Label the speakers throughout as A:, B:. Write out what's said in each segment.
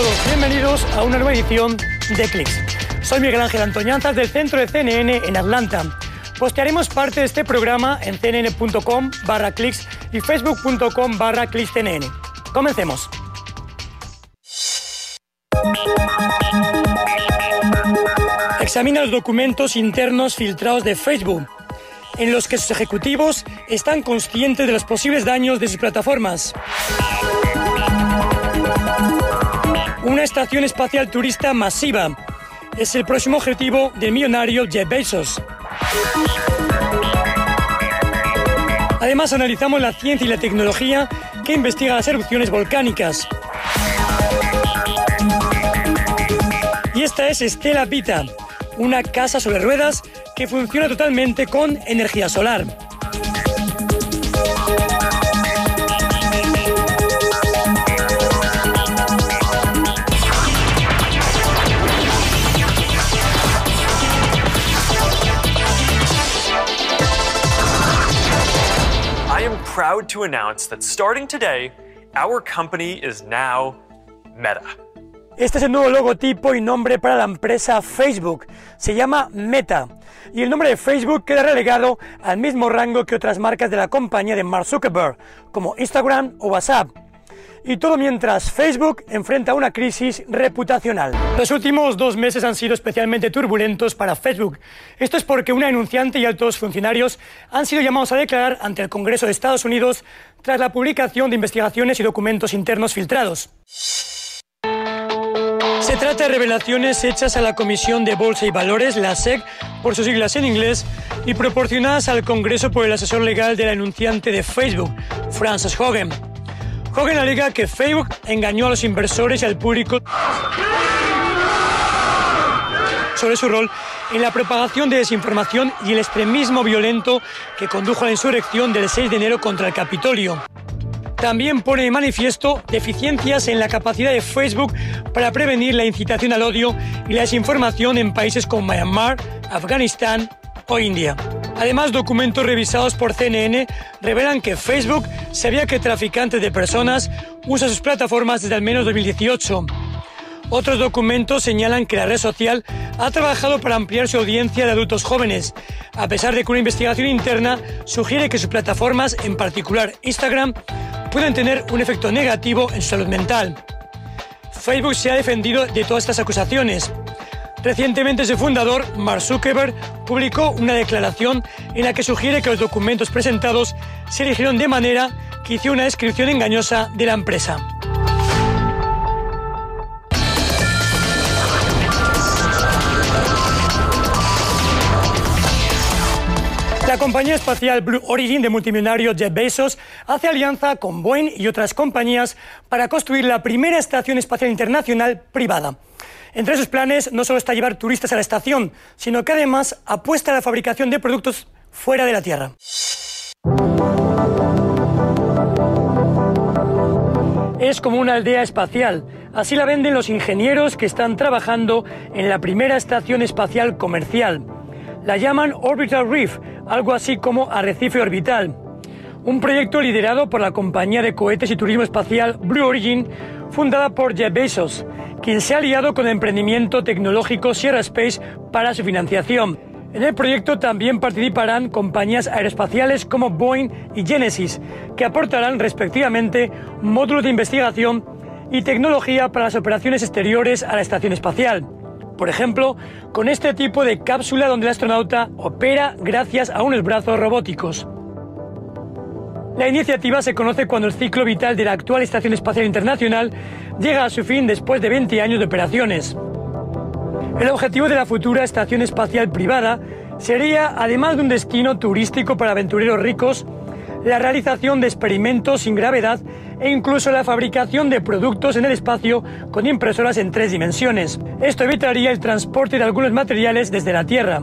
A: todos, bienvenidos a una nueva edición de Clicks. Soy Miguel Ángel Antoñanzas del centro de CNN en Atlanta. Postearemos parte de este programa en cnn.com barra y facebook.com barra. Comencemos. Examina los documentos internos filtrados de Facebook, en los que sus ejecutivos están conscientes de los posibles daños de sus plataformas. Una estación espacial turista masiva es el próximo objetivo del millonario Jeff Bezos. Además, analizamos la ciencia y la tecnología que investiga las erupciones volcánicas. Y esta es Stella Vita, una casa sobre ruedas que funciona totalmente con energía solar.
B: Proud to announce that starting today, our company is now Meta.
A: Este es el nuevo logotipo y nombre para la empresa Facebook. Se llama Meta. Y el nombre de Facebook queda relegado al mismo rango que otras marcas de la compañía de Mark Zuckerberg, como Instagram o WhatsApp. Y todo mientras Facebook enfrenta una crisis reputacional. Los últimos dos meses han sido especialmente turbulentos para Facebook. Esto es porque una denunciante y altos funcionarios han sido llamados a declarar ante el Congreso de Estados Unidos tras la publicación de investigaciones y documentos internos filtrados. Se trata de revelaciones hechas a la Comisión de Bolsa y Valores, la SEC, por sus siglas en inglés, y proporcionadas al Congreso por el asesor legal de la enunciante de Facebook, Frances Hogan. Hogan alega que Facebook engañó a los inversores y al público sobre su rol en la propagación de desinformación y el extremismo violento que condujo a la insurrección del 6 de enero contra el Capitolio. También pone de manifiesto deficiencias en la capacidad de Facebook para prevenir la incitación al odio y la desinformación en países como Myanmar, Afganistán o India. Además, documentos revisados por CNN revelan que Facebook sabía que traficantes de personas usan sus plataformas desde al menos 2018. Otros documentos señalan que la red social ha trabajado para ampliar su audiencia de adultos jóvenes, a pesar de que una investigación interna sugiere que sus plataformas, en particular Instagram, pueden tener un efecto negativo en su salud mental. Facebook se ha defendido de todas estas acusaciones. Recientemente su fundador, Mark Zuckerberg, publicó una declaración en la que sugiere que los documentos presentados se eligieron de manera que hizo una descripción engañosa de la empresa. La compañía espacial Blue Origin de multimillonario Jeff Bezos hace alianza con Boeing y otras compañías para construir la primera estación espacial internacional privada. Entre sus planes no solo está llevar turistas a la estación, sino que además apuesta a la fabricación de productos fuera de la Tierra. Es como una aldea espacial. Así la venden los ingenieros que están trabajando en la primera estación espacial comercial. La llaman Orbital Reef, algo así como arrecife orbital. Un proyecto liderado por la compañía de cohetes y turismo espacial Blue Origin, fundada por Jeff Bezos, quien se ha aliado con el emprendimiento tecnológico Sierra Space para su financiación. En el proyecto también participarán compañías aeroespaciales como Boeing y Genesis, que aportarán respectivamente módulos de investigación y tecnología para las operaciones exteriores a la estación espacial. Por ejemplo, con este tipo de cápsula donde el astronauta opera gracias a unos brazos robóticos. La iniciativa se conoce cuando el ciclo vital de la actual Estación Espacial Internacional llega a su fin después de 20 años de operaciones. El objetivo de la futura estación espacial privada sería, además de un destino turístico para aventureros ricos, la realización de experimentos sin gravedad e incluso la fabricación de productos en el espacio con impresoras en tres dimensiones. Esto evitaría el transporte de algunos materiales desde la Tierra.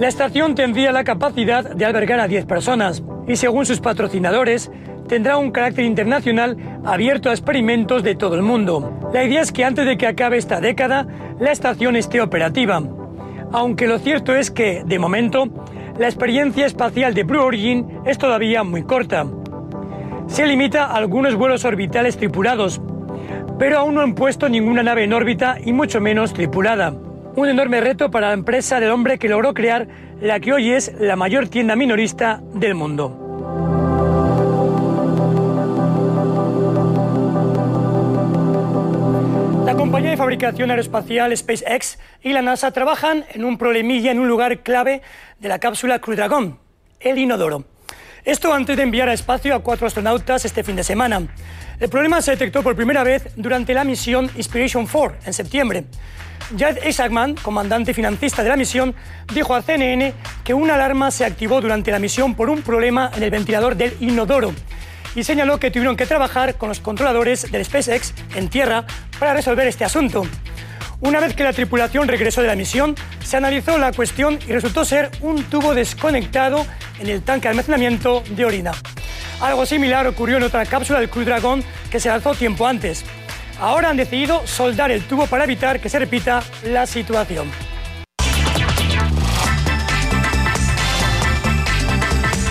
A: La estación tendría la capacidad de albergar a 10 personas y según sus patrocinadores tendrá un carácter internacional abierto a experimentos de todo el mundo. La idea es que antes de que acabe esta década la estación esté operativa. Aunque lo cierto es que, de momento, la experiencia espacial de Blue Origin es todavía muy corta. Se limita a algunos vuelos orbitales tripulados, pero aún no han puesto ninguna nave en órbita y mucho menos tripulada. Un enorme reto para la empresa del hombre que logró crear la que hoy es la mayor tienda minorista del mundo. La compañía de fabricación aeroespacial SpaceX y la NASA trabajan en un problemilla en un lugar clave de la cápsula Crew Dragon, el inodoro. Esto antes de enviar a espacio a cuatro astronautas este fin de semana. El problema se detectó por primera vez durante la misión Inspiration 4 en septiembre. Jad Isaacman, comandante financista de la misión, dijo a CNN que una alarma se activó durante la misión por un problema en el ventilador del inodoro y señaló que tuvieron que trabajar con los controladores del SpaceX en tierra para resolver este asunto. Una vez que la tripulación regresó de la misión, se analizó la cuestión y resultó ser un tubo desconectado en el tanque de almacenamiento de orina. Algo similar ocurrió en otra cápsula del Crew Dragon que se lanzó tiempo antes. Ahora han decidido soldar el tubo para evitar que se repita la situación.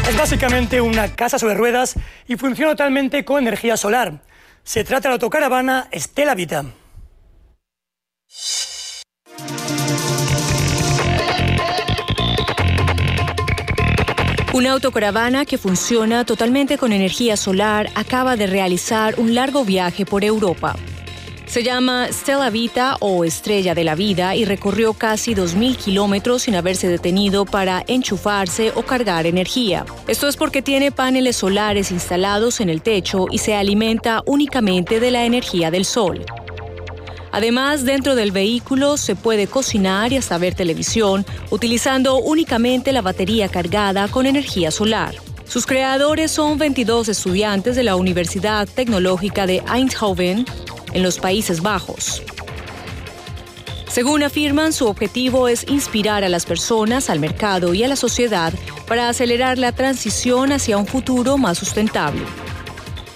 A: Es básicamente una casa sobre ruedas y funciona totalmente con energía solar. Se trata de la autocaravana Stella Vita.
C: Una autocaravana que funciona totalmente con energía solar acaba de realizar un largo viaje por Europa. Se llama Stella Vita o Estrella de la Vida y recorrió casi 2.000 kilómetros sin haberse detenido para enchufarse o cargar energía. Esto es porque tiene paneles solares instalados en el techo y se alimenta únicamente de la energía del sol. Además, dentro del vehículo se puede cocinar y hasta ver televisión utilizando únicamente la batería cargada con energía solar. Sus creadores son 22 estudiantes de la Universidad Tecnológica de Eindhoven, en los Países Bajos. Según afirman, su objetivo es inspirar a las personas, al mercado y a la sociedad para acelerar la transición hacia un futuro más sustentable.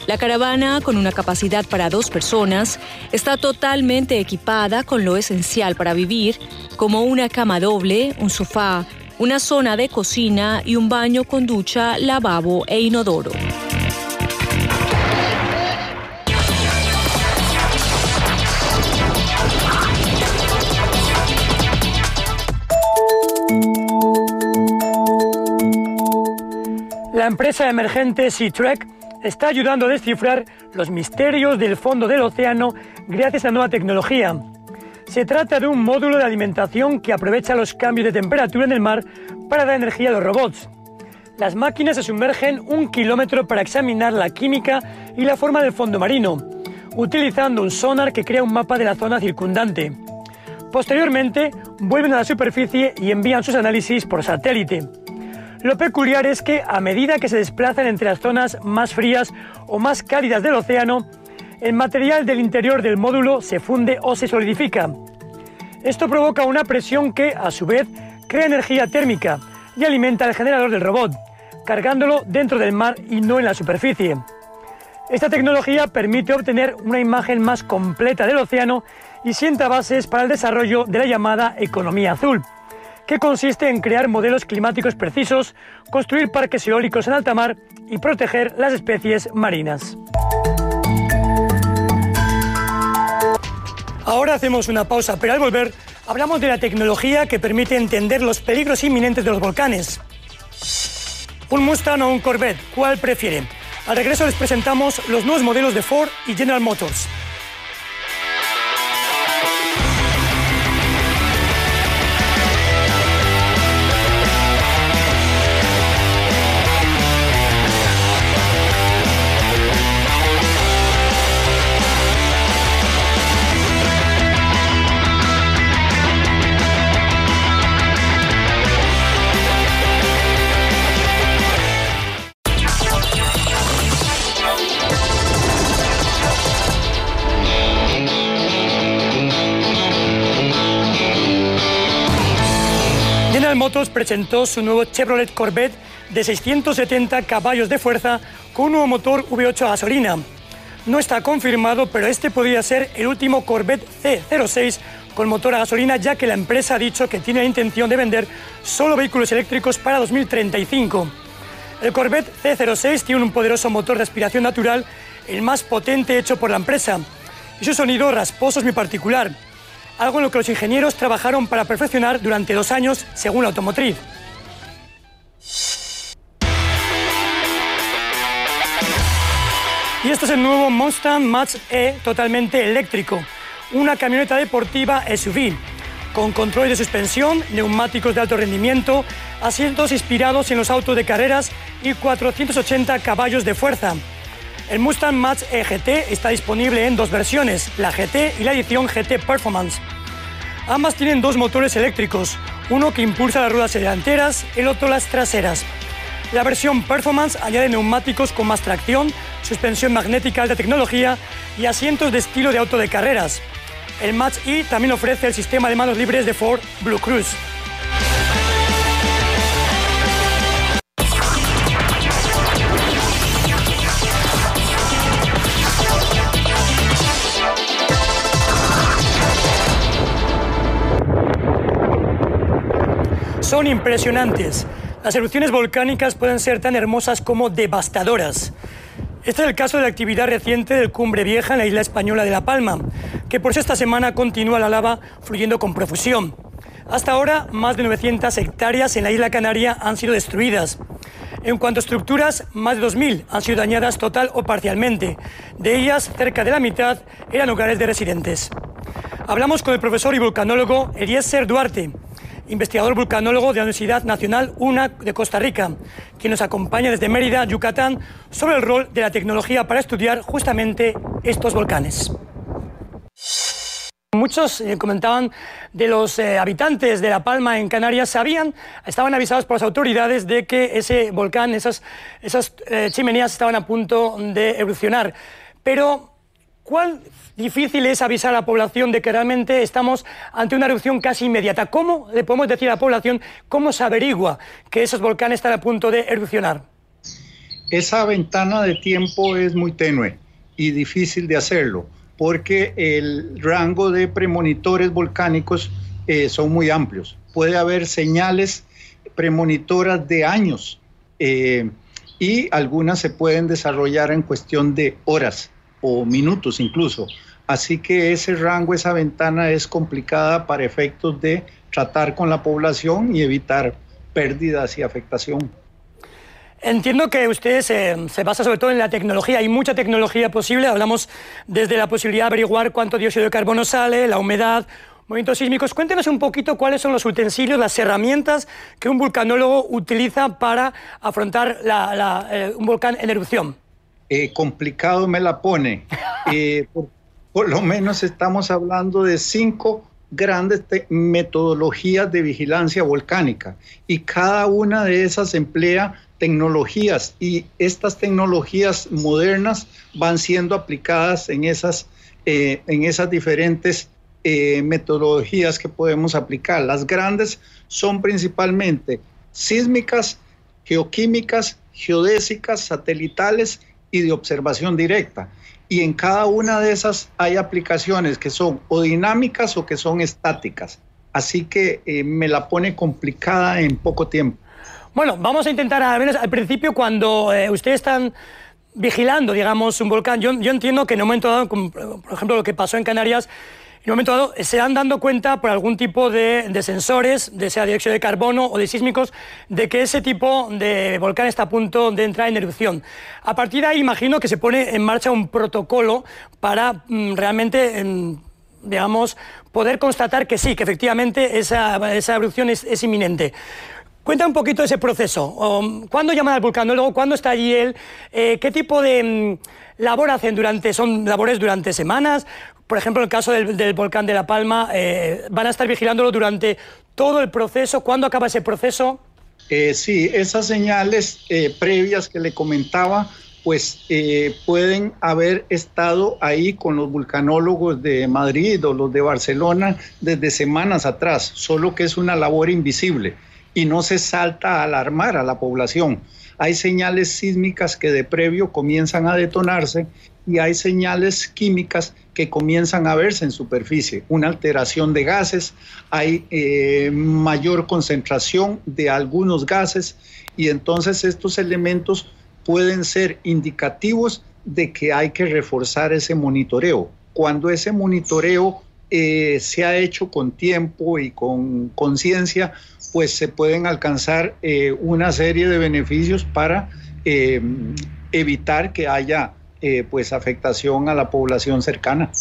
C: La caravana, con una capacidad para dos personas, está totalmente equipada con lo esencial para vivir, como una cama doble, un sofá, una zona de cocina y un baño con ducha, lavabo e inodoro.
A: Empresa emergente SeaTrek está ayudando a descifrar los misterios del fondo del océano gracias a nueva tecnología. Se trata de un módulo de alimentación que aprovecha los cambios de temperatura en el mar para dar energía a los robots. Las máquinas se sumergen un kilómetro para examinar la química y la forma del fondo marino, utilizando un sonar que crea un mapa de la zona circundante. Posteriormente, vuelven a la superficie y envían sus análisis por satélite. Lo peculiar es que a medida que se desplazan entre las zonas más frías o más cálidas del océano, el material del interior del módulo se funde o se solidifica. Esto provoca una presión que, a su vez, crea energía térmica y alimenta el generador del robot, cargándolo dentro del mar y no en la superficie. Esta tecnología permite obtener una imagen más completa del océano y sienta bases para el desarrollo de la llamada economía azul, que consiste en crear modelos climáticos precisos, construir parques eólicos en alta mar y proteger las especies marinas. Ahora hacemos una pausa, pero al volver hablamos de la tecnología que permite entender los peligros inminentes de los volcanes. ¿Un Mustang o un Corvette? ¿Cuál prefieren? Al regreso les presentamos los nuevos modelos de Ford y General Motors. Presentó su nuevo Chevrolet Corvette de 670 caballos de fuerza con un nuevo motor V8 a gasolina. No está confirmado, pero este podría ser el último Corvette C06 con motor a gasolina, ya que la empresa ha dicho que tiene la intención de vender solo vehículos eléctricos para 2035. El Corvette C06 tiene un poderoso motor de aspiración natural, el más potente hecho por la empresa. y su sonido rasposo es muy particular, algo en lo que los ingenieros trabajaron para perfeccionar durante dos años según la automotriz. Y esto es el nuevo Mustang Mach-E totalmente eléctrico, una camioneta deportiva SUV, con control de suspensión, neumáticos de alto rendimiento, asientos inspirados en los autos de carreras y 480 caballos de fuerza. El Mustang Mach-E GT está disponible en dos versiones, la GT y la edición GT Performance. Ambas tienen dos motores eléctricos, uno que impulsa las ruedas delanteras, el otro las traseras. La versión Performance añade neumáticos con más tracción, suspensión magnética alta tecnología y asientos de estilo de auto de carreras. El Match E también ofrece el sistema de manos libres de Ford Blue Cruise. Son impresionantes. Las erupciones volcánicas pueden ser tan hermosas como devastadoras. Este es el caso de la actividad reciente del Cumbre Vieja en la isla española de La Palma, que por esta semana continúa la lava fluyendo con profusión. Hasta ahora, más de 900 hectáreas en la isla canaria han sido destruidas. En cuanto a estructuras, más de 2.000 han sido dañadas total o parcialmente. De ellas, cerca de la mitad eran hogares de residentes. Hablamos con el profesor y volcanólogo Eliezer Duarte, investigador vulcanólogo de la Universidad Nacional UNA de Costa Rica, quien nos acompaña desde Mérida, Yucatán, sobre el rol de la tecnología para estudiar justamente estos volcanes. Muchos eh, comentaban de los eh, habitantes de La Palma en Canarias, sabían, estaban avisados por las autoridades de que ese volcán, esas, esas eh, chimeneas estaban a punto de erupcionar. Pero ¿Cuál difícil es avisar a la población de que realmente estamos ante una erupción casi inmediata? ¿Cómo le podemos decir a la población cómo se averigua que esos volcanes están a punto de erupcionar?
D: Esa ventana de tiempo es muy tenue y difícil de hacerlo porque el rango de premonitores volcánicos eh, son muy amplios. Puede haber señales premonitoras de años eh, y algunas se pueden desarrollar en cuestión de horas o minutos incluso. Así que ese rango, esa ventana es complicada para efectos de tratar con la población y evitar pérdidas y afectación.
A: Entiendo que usted se, se, basa sobre todo en la tecnología. Hay mucha tecnología posible. Hablamos desde la posibilidad de averiguar cuánto dióxido de carbono sale, la humedad, movimientos sísmicos. Cuéntenos un poquito cuáles son los utensilios, las herramientas que un vulcanólogo utiliza para afrontar eh, un volcán en erupción.
D: Eh, complicado me la pone. Eh, por, lo menos estamos hablando de cinco grandes metodologías de vigilancia volcánica y cada una de esas emplea tecnologías y estas tecnologías modernas van siendo aplicadas en esas, eh, en esas diferentes metodologías que podemos aplicar. Las grandes son principalmente sísmicas, geoquímicas, geodésicas, satelitales y de observación directa. Y en cada una de esas hay aplicaciones que son o dinámicas o que son estáticas. Así que eh, me la pone complicada en poco tiempo.
A: Bueno, vamos a intentar, a ver, al principio, cuando eh, ustedes están vigilando, digamos, un volcán, yo, yo entiendo que en un momento dado, por ejemplo, lo que pasó en Canarias, en un momento dado se han dando cuenta por algún tipo de, sensores, de sea dióxido de carbono o de sísmicos, de que ese tipo de volcán está a punto de entrar en erupción. A partir de ahí imagino que se pone en marcha un protocolo para mm, realmente... Em, digamos, poder constatar que sí, que efectivamente esa, erupción es, inminente. Cuenta un poquito ese proceso. ¿Cuándo llaman al vulcanólogo? ¿Cuándo está allí él? Eh, ¿Qué tipo de mm, labor hacen durante? ¿Son labores durante semanas? por ejemplo, en el caso del, volcán de La Palma, eh, van a estar vigilándolo durante todo el proceso. ¿Cuándo acaba ese proceso?
D: Eh, sí, esas señales previas que le comentaba, pues pueden haber estado ahí con los vulcanólogos de Madrid o los de Barcelona desde semanas atrás, solo que es una labor invisible y no se salta a alarmar a la población. Hay señales sísmicas que de previo comienzan a detonarse y hay señales químicas que comienzan a verse en superficie, una alteración de gases, hay eh, mayor concentración de algunos gases y entonces estos elementos pueden ser indicativos de que hay que reforzar ese monitoreo cuando ese monitoreo eh, se ha hecho con tiempo y con conciencia, pues se pueden alcanzar eh, una serie de beneficios para eh, evitar que haya pues afectación a la población cercana.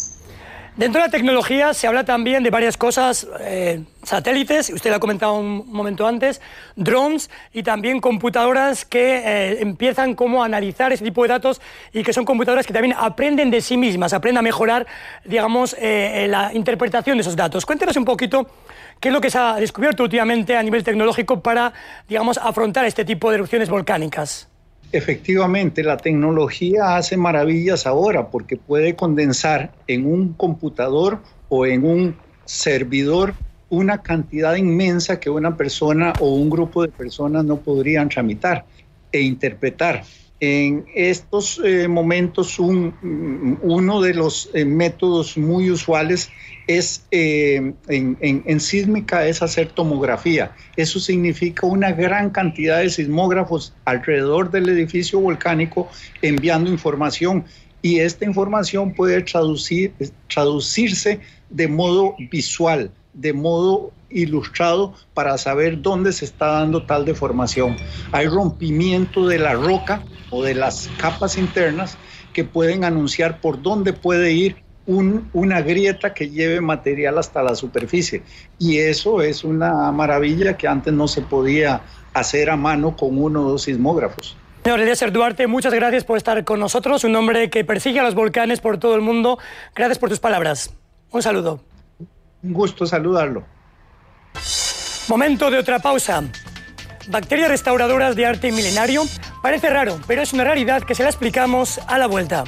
A: Dentro de la tecnología se habla también de varias cosas, eh, satélites, usted lo ha comentado un momento antes, drones y también computadoras que eh, empiezan como a analizar ese tipo de datos y que son computadoras que también aprenden de sí mismas, aprenden a mejorar, digamos, eh, la interpretación de esos datos. Cuéntenos un poquito qué es lo que se ha descubierto últimamente a nivel tecnológico para, digamos, afrontar este tipo de erupciones volcánicas.
D: Efectivamente, la tecnología hace maravillas ahora porque puede condensar en un computador o en un servidor una cantidad inmensa que una persona o un grupo de personas no podrían tramitar e interpretar. En estos eh, momentos uno de los eh, métodos muy usuales es eh, en, sísmica es hacer tomografía. Eso significa una gran cantidad de sismógrafos alrededor del edificio volcánico enviando información y esta información puede traducir, traducirse de modo visual, de modo ilustrado para saber dónde se está dando tal deformación. Hay rompimiento de la roca o de las capas internas que pueden anunciar por dónde puede ir una grieta que lleve material hasta la superficie. Y eso es una maravilla que antes no se podía hacer a mano con uno o dos sismógrafos.
A: Señor Eliezer Duarte, muchas gracias por estar con nosotros, un hombre que persigue a los volcanes por todo el mundo. Gracias por tus palabras. Un saludo.
D: Un gusto saludarlo.
A: Momento de otra pausa. Bacterias restauradoras de arte milenario. Parece raro, pero es una realidad que se la explicamos a la vuelta.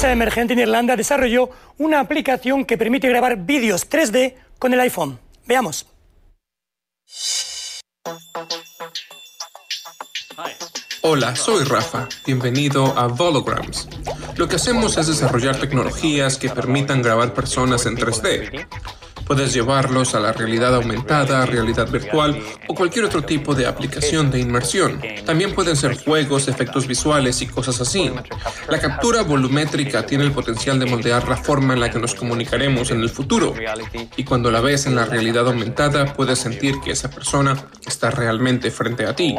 A: Empresa emergente en Irlanda desarrolló una aplicación que permite grabar vídeos 3D con el iPhone. Veamos.
E: Hola, soy Rafa. Bienvenido a Volograms. Lo que hacemos es desarrollar tecnologías que permitan grabar personas en 3D. Puedes llevarlos a la realidad aumentada, realidad virtual o cualquier otro tipo de aplicación de inmersión. También pueden ser juegos, efectos visuales y cosas así. La captura volumétrica tiene el potencial de moldear la forma en la que nos comunicaremos en el futuro. Y cuando la ves en la realidad aumentada, puedes sentir que esa persona está realmente frente a ti.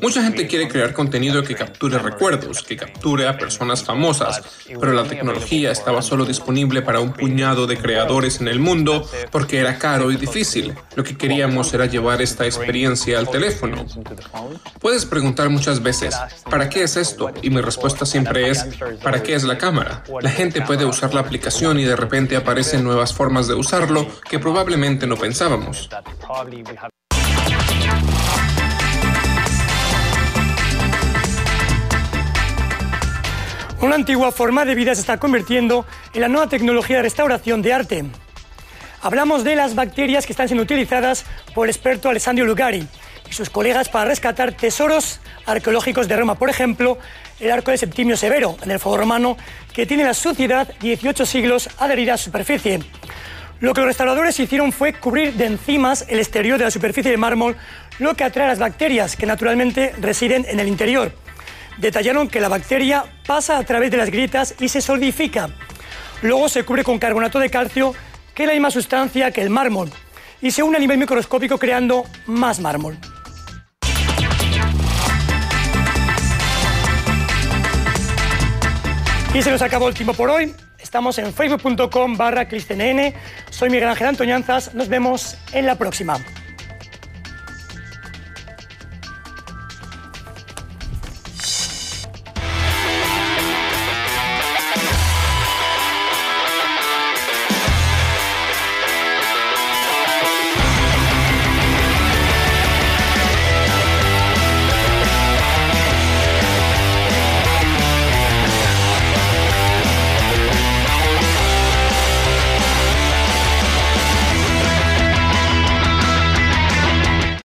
E: Mucha gente quiere crear contenido que capture recuerdos, que capture a personas famosas, pero la tecnología estaba solo disponible para un puñado de creadores en el mundo porque era caro y difícil. Lo que queríamos era llevar esta experiencia al teléfono. Puedes preguntar muchas veces, ¿para qué es esto? Y mi respuesta siempre es, ¿para qué es la cámara? La gente puede usar la aplicación y de repente aparecen nuevas formas de usarlo que probablemente no pensábamos.
A: Una antigua forma de vida se está convirtiendo en la nueva tecnología de restauración de arte. Hablamos de las bacterias que están siendo utilizadas por el experto Alessandro Lugari y sus colegas para rescatar tesoros arqueológicos de Roma. Por ejemplo, el arco de Septimio Severo, en el fuego romano, que tiene la suciedad 18 siglos adherida a su superficie. Lo que los restauradores hicieron fue cubrir de enzimas el exterior de la superficie de mármol, lo que atrae a las bacterias, que naturalmente residen en el interior. Detallaron que la bacteria pasa a través de las grietas y se solidifica. Luego se cubre con carbonato de calcio que es la misma sustancia que el mármol y se une a nivel microscópico creando más mármol. Y se nos acabó el tiempo por hoy. Estamos en facebook.com barra. Soy Miguel Ángel Antoñanzas. Nos vemos en la próxima.